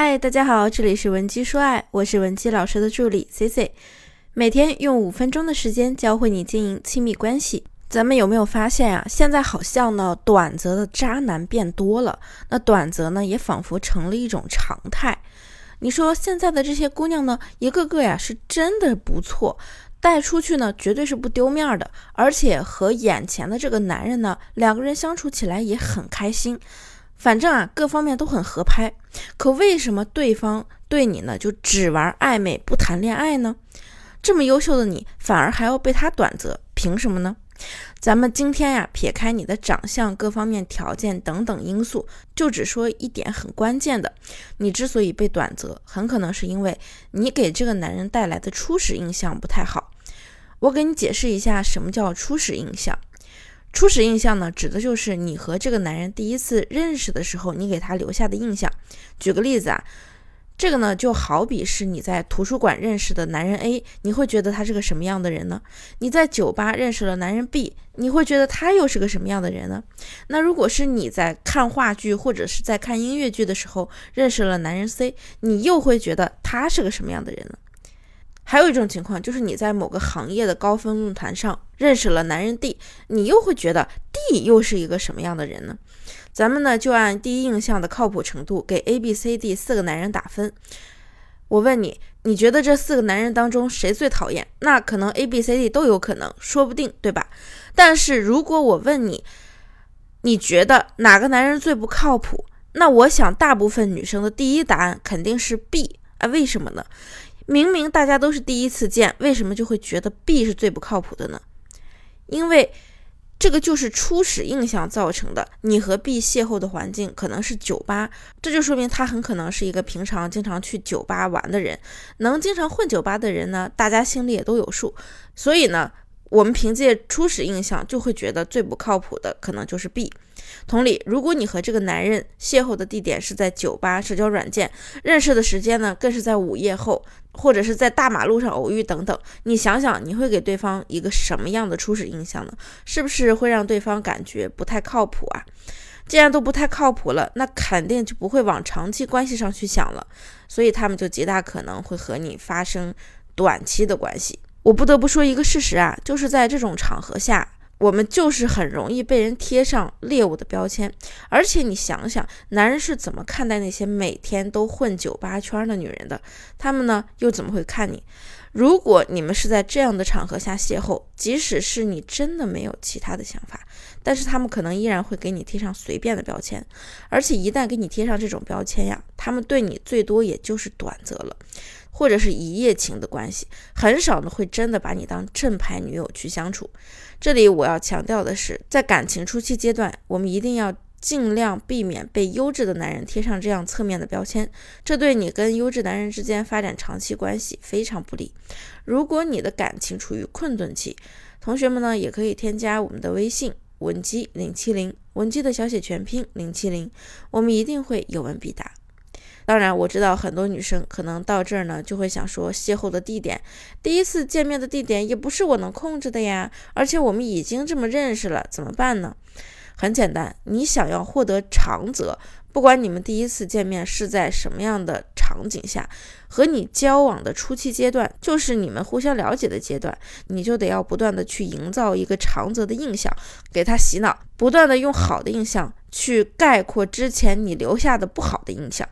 嗨，大家好，这里是文姬说爱，我是文姬老师的助理 C C，每天用五分钟的时间教会你经营亲密关系。咱们有没有发现呀？现在好像呢，短则的渣男变多了，那短则呢，也仿佛成了一种常态。你说现在的这些姑娘呢，一个个呀，是真的不错，带出去呢，绝对是不丢面的，而且和眼前的这个男人呢，两个人相处起来也很开心。反正啊，各方面都很合拍，可为什么对方对你呢就只玩暧昧不谈恋爱呢？这么优秀的你，反而还要被他短择，凭什么呢？咱们今天呀，撇开你的长相、各方面条件等等因素，就只说一点很关键的，你之所以被短择，很可能是因为你给这个男人带来的初始印象不太好。我给你解释一下，什么叫初始印象。初始印象呢，指的就是你和这个男人第一次认识的时候，你给他留下的印象。举个例子啊，这个呢就好比是你在图书馆认识的男人 A，你会觉得他是个什么样的人呢？你在酒吧认识了男人 B，你会觉得他又是个什么样的人呢？那如果是你在看话剧或者是在看音乐剧的时候认识了男人 C，你又会觉得他是个什么样的人呢？还有一种情况，就是你在某个行业的高分论坛上认识了男人 D，你又会觉得 D 又是一个什么样的人呢？咱们呢就按第一印象的靠谱程度给 A、B、C、D 四个男人打分。我问你，你觉得这四个男人当中谁最讨厌？那可能 A、B、C、D 都有可能，说不定，对吧？但是如果我问你，你觉得哪个男人最不靠谱？那我想大部分女生的第一答案肯定是 B 啊，为什么呢？明明大家都是第一次见，为什么就会觉得 B 是最不靠谱的呢？因为这个就是初始印象造成的。你和 B 邂逅的环境可能是酒吧，这就说明他很可能是一个平常经常去酒吧玩的人。能经常混酒吧的人呢，大家心里也都有数。所以呢。我们凭借初始印象就会觉得最不靠谱的可能就是 B。同理，如果你和这个男人邂逅的地点是在酒吧、社交软件，认识的时间呢更是在午夜后，或者是在大马路上偶遇等等，你想想，你会给对方一个什么样的初始印象呢？是不是会让对方感觉不太靠谱啊？既然都不太靠谱了，那肯定就不会往长期关系上去想了，所以他们就极大可能会和你发生短期的关系。我不得不说一个事实啊，就是在这种场合下，我们就是很容易被人贴上猎物的标签。而且你想想，男人是怎么看待那些每天都混酒吧圈的女人的？他们呢，又怎么会看你？如果你们是在这样的场合下邂逅，即使是你真的没有其他的想法，但是他们可能依然会给你贴上随便的标签。而且一旦给你贴上这种标签呀，他们对你最多也就是短则了。或者是一夜情的关系，很少呢会真的把你当正牌女友去相处。这里我要强调的是，在感情初期阶段，我们一定要尽量避免被优质的男人贴上这样侧面的标签，这对你跟优质男人之间发展长期关系非常不利。如果你的感情处于困顿期，同学们呢也可以添加我们的微信文姬零七零，文姬的小写全拼零七零，我们一定会有问必答。当然，我知道很多女生可能到这儿呢，就会想说，邂逅的地点，第一次见面的地点也不是我能控制的呀。而且我们已经这么认识了，怎么办呢？很简单，你想要获得长则，不管你们第一次见面是在什么样的场景下，和你交往的初期阶段，就是你们互相了解的阶段，你就得要不断的去营造一个长则的印象，给他洗脑，不断的用好的印象去概括之前你留下的不好的印象。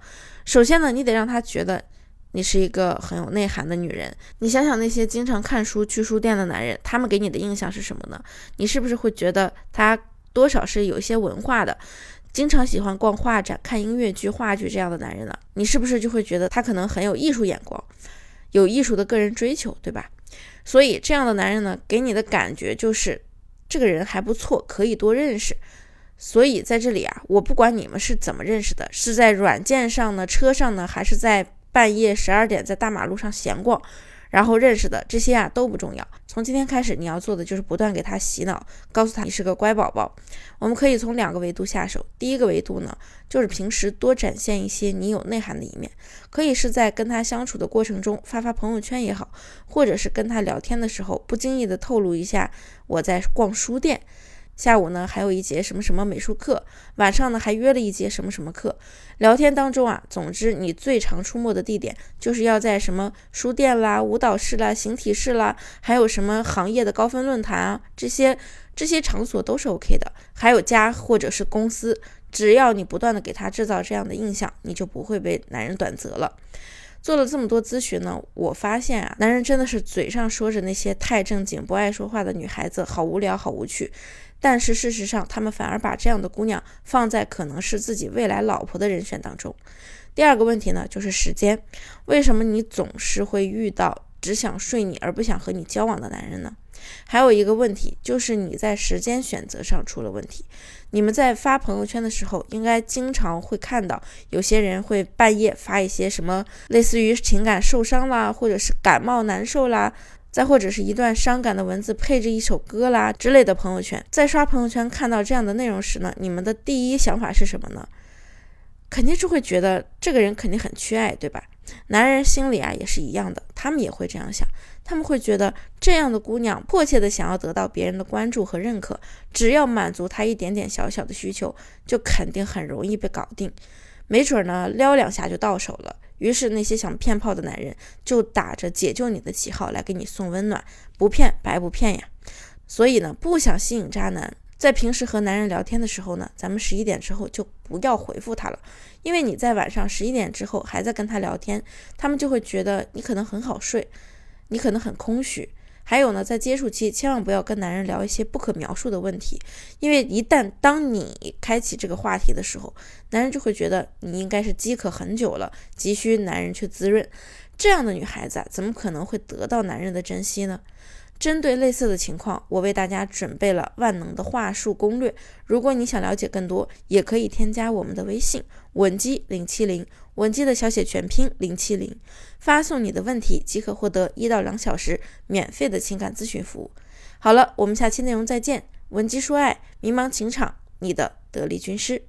首先呢，你得让他觉得你是一个很有内涵的女人。你想想那些经常看书去书店的男人，他们给你的印象是什么呢？你是不是会觉得他多少是有一些文化的？经常喜欢逛画展、看音乐剧、话剧这样的男人呢？你是不是就会觉得他可能很有艺术眼光，有艺术的个人追求，对吧？所以这样的男人呢，给你的感觉就是这个人还不错，可以多认识。所以在这里啊，我不管你们是怎么认识的，是在软件上呢、车上呢，还是在半夜十二点在大马路上闲逛，然后认识的这些啊都不重要。从今天开始，你要做的就是不断给他洗脑，告诉他你是个乖宝宝。我们可以从两个维度下手。第一个维度呢，就是平时多展现一些你有内涵的一面，可以是在跟他相处的过程中发发朋友圈也好，或者是跟他聊天的时候不经意的透露一下我在逛书店。下午呢还有一节什么什么美术课，晚上呢还约了一节什么什么课。聊天当中啊，总之你最常出没的地点就是要在什么书店啦、舞蹈室啦、形体室啦，还有什么行业的高分论坛啊，这些这些场所都是 OK 的。还有家或者是公司，只要你不断的给他制造这样的印象，你就不会被男人短择了。做了这么多咨询呢，我发现啊，男人真的是嘴上说着那些太正经、不爱说话的女孩子好无聊、好无趣，但是事实上，他们反而把这样的姑娘放在可能是自己未来老婆的人选当中。第二个问题呢，就是时间，为什么你总是会遇到只想睡你而不想和你交往的男人呢？还有一个问题，就是你在时间选择上出了问题。你们在发朋友圈的时候，应该经常会看到有些人会半夜发一些什么类似于情感受伤啦，或者是感冒难受啦，再或者是一段伤感的文字配着一首歌啦之类的朋友圈。在刷朋友圈看到这样的内容时呢，你们的第一想法是什么呢？肯定是会觉得这个人肯定很缺爱，对吧？男人心里啊也是一样的，他们也会这样想，他们会觉得这样的姑娘迫切的想要得到别人的关注和认可，只要满足她一点点小小的需求，就肯定很容易被搞定，没准呢撩两下就到手了。于是那些想骗炮的男人就打着解救你的旗号来给你送温暖，不骗白不骗呀。所以呢，不想吸引渣男。在平时和男人聊天的时候呢，咱们十一点之后就不要回复他了，因为你在晚上十一点之后还在跟他聊天，他们就会觉得你可能很好睡，你可能很空虚。还有呢，在接触期千万不要跟男人聊一些不可描述的问题，因为一旦当你开启这个话题的时候，男人就会觉得你应该是饥渴很久了，急需男人去滋润。这样的女孩子啊怎么可能会得到男人的珍惜呢？针对类似的情况，我为大家准备了万能的话术攻略。如果你想了解更多，也可以添加我们的微信文姬零七零，文姬的小写全拼零七零，发送你的问题即可获得一到两小时免费的情感咨询服务。好了，我们下期内容再见。文姬说爱，迷茫情场，你的得力军师。